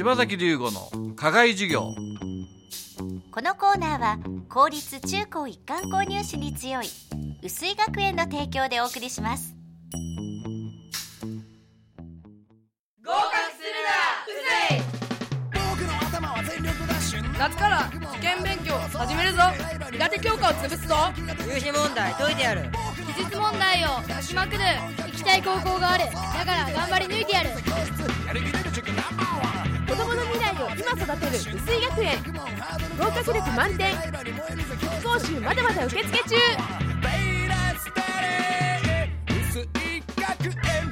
柴崎龍吾の課外授業。このコーナーは公立中高一貫購入士に強い薄井学園の提供でお送りします。合格するな。うせい。夏から受験勉強始めるぞ。苦手教科を潰すぞ。入試問題解いてやる。記述問題を解きまくる。行きたい高校がある。だから頑張り抜いてやる育てる薄井学園。合格力満点。講習まだまだ受付中。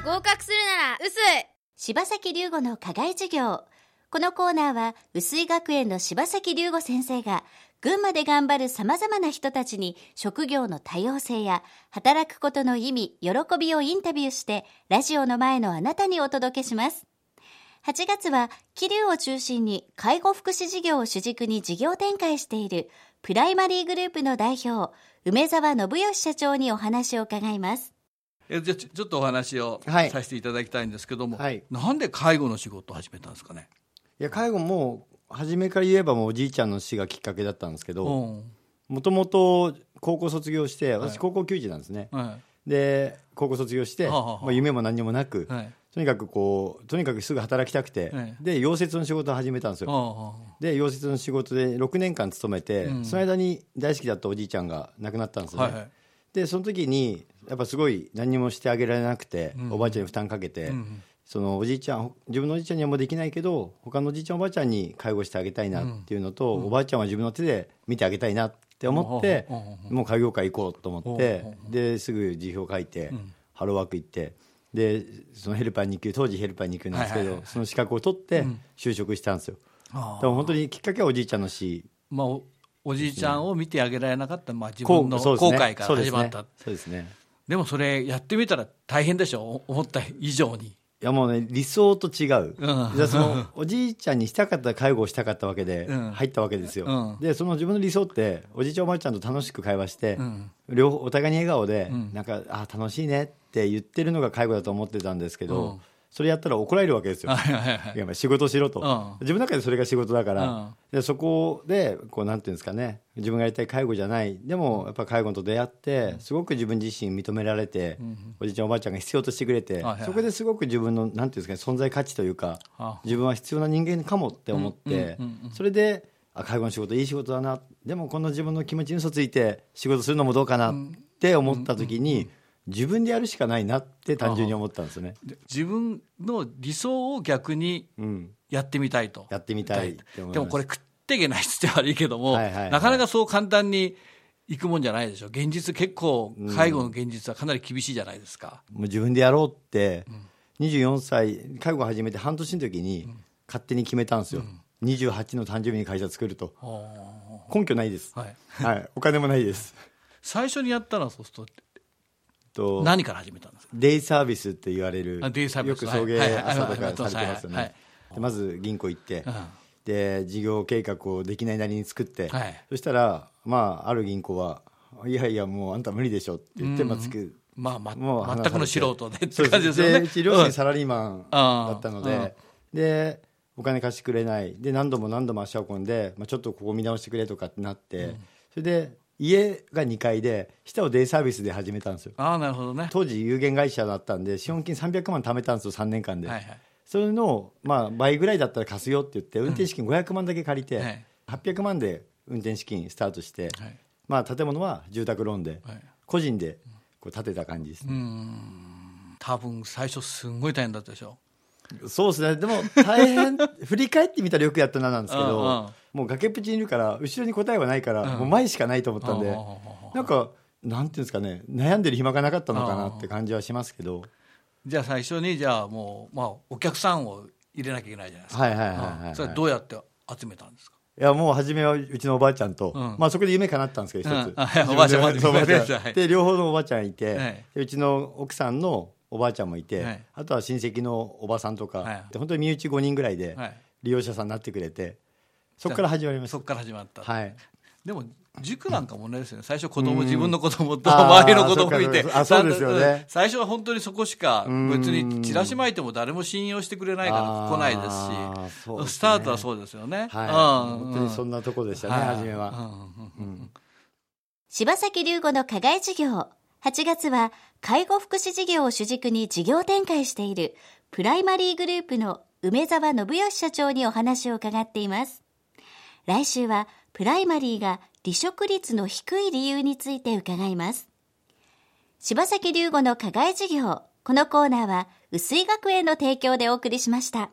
合格するなら薄い。柴崎龍吾の課外授業。このコーナーは薄井学園の柴崎龍吾先生が群馬で頑張る様々な人たちに職業の多様性や働くことの意味、喜びをインタビューしてラジオの前のあなたにお届けします。8月は桐生を中心に介護福祉事業を主軸に事業展開しているプライマリーグループの代表梅沢信義社長にお話を伺います。えじゃあちょちょっとお話をはい。させていただきたいんですけども、はい。なんで介護の仕事を始めたんですかね？いや介護も初めから言えばもうおじいちゃんの死がきっかけだったんですけどうん。もともと高校卒業してはい。私高校球児なんですね、はで高校卒業して、はあまあ、夢も何にもなく、いはいとにかくこうとにかくすぐ働きたくて、はいで溶接の仕事を始めたんですよ、あで溶接の仕事で6年間勤めて、うん。その間に大好きだったおじいちゃんが亡くなったんですね、あはいはい。でその時にやっぱすごい何にもしてあげられなくて、うんおばあちゃんに負担かけて、うんそのおじいちゃん自分のおじいちゃんにはもうできないけど他のおじいちゃんおばあちゃんに介護してあげたいなっていうのと、おばあちゃんは自分の手で見てあげたいなって思って、もう介護会行こうと思って、ですぐ辞表書いて、ん。ハローワーク行ってでそのヘルパー2級当時ヘルパー2級なんですけど、その資格を取ってん。就職したんですよ、あでも本当にきっかけはおじいちゃんの死まあおおじいちゃんを見てあげられなかった、まあ、自分の後悔から始まった、そうですね。そうですね。でもそれやってみたら大変でしょ？お思った以上に。いやもうね理想と違う、うん。じゃあそのおじいちゃんにしたかった介護をしたかったわけでうん。入ったわけですよ、うん。でその自分の理想っておじいちゃんおばあちゃんと楽しく会話して、うん。両方お互いに笑顔で、うん。なんかあ楽しいねって言ってるのが介護だと思ってたんですけど、うん。それやったら怒られるわけですよ、や仕事しろと、うん。自分の中でそれが仕事だから、うん。でそこでこうなんていうんですかね。自分がやりたい介護じゃない。でもやっぱ介護と出会ってすごく自分自身認められて、おじいちゃんおばあちゃんが必要としてくれて、そこですごく自分のなんていうんですかね存在価値というかあ。自分は必要な人間かもって思って、うんうんうんうん。それであ介護の仕事いい仕事だな。でもこんな自分の気持ちに嘘ついて仕事するのもどうかなって思った時に、自分でやるしかないなって単純に思ったんですよね。で自分の理想を逆にうん。やってみたいと。やってみたいでもこれ食っていけないっつって悪いけども、はいはいはい。なかなかそう簡単にいくもんじゃないでしょ。現実結構介護の現実はかなり厳しいじゃないですか、もう自分でやろうって、24歳介護始めて半年の時に勝手に決めたんですよ、28の誕生日に会社作ると。根拠ないです、はい、はい、お金もないです。最初にやったのはそうするとと何から始めたんですか？デイサービスって言われるあデイサービス。よく送迎朝とかはい。されてますよね。でまず銀行行って、うん。で事業計画をできないなりに作って、はい。そしたら、まあ、ある銀行はいやいやもうあんた無理でしょって言って、まあつくまあ、ま、もう話全くの素人でって感じですよね。うち両親サラリーマンだったので、うん。でお金貸してくれない。で何度も何度も足を運んで、まあ、ちょっとここ見直してくれとかってなって、それで家が2階で下をデイサービスで始めたんですよ。ああなるほどね。当時有限会社だったんで資本金300万貯めたんですよ3年間で、はいはい。それの、まあ、倍ぐらいだったら貸すよって言って運転資金500万だけ借りて、はい。800万で運転資金スタートして、はい。まあ、建物は住宅ローンで、はい。個人でこう建てた感じですね、多分最初すんごい大変だったでしょ。そうですね。でも大変。振り返ってみたらよくやったななんですけど、うんうんもう崖っぷちにいるから後ろに答えはないから、うん。もう前しかないと思ったんで、なんかなんていうんですかね悩んでる暇がなかったのかなって感じはしますけど、じゃあ最初にじゃあもう、まあ、お客さんを入れなきゃいけないじゃないですか、はいはいはいはいはい。うん。それどうやって集めたんですか？いやもう初めはうちのおばあちゃんと、うん。まあそこで夢叶ったんですけど一つ、うん。おばあちゃんで両方のおばあちゃんいて、はい。でうちの奥さんのおばあちゃんもいて、はい。あとは親戚のおばさんとか、はい。で本当に身内5人ぐらいではい。利用者さんになってくれてそこから始まりました。そこから始まった、はい。でも塾なんかもねですね。最初子供自分の子供と周りの子供見て。ね。最初は本当にそこしかん。別にチラシ巻いても誰も信用してくれないから来ないですし。スタートはそうですよね、はい、うん。本当にそんなとこでしたね、はい。初めは、うん柴崎龍吾の課外授業。8月は介護福祉事業を主軸に事業展開しているプライマリーグループの梅沢信義社長にお話を伺っています。来週はプライマリーが離職率の低い理由について伺います。柴崎龍吾の課外授業。このコーナーは薄井学園の提供でお送りしました。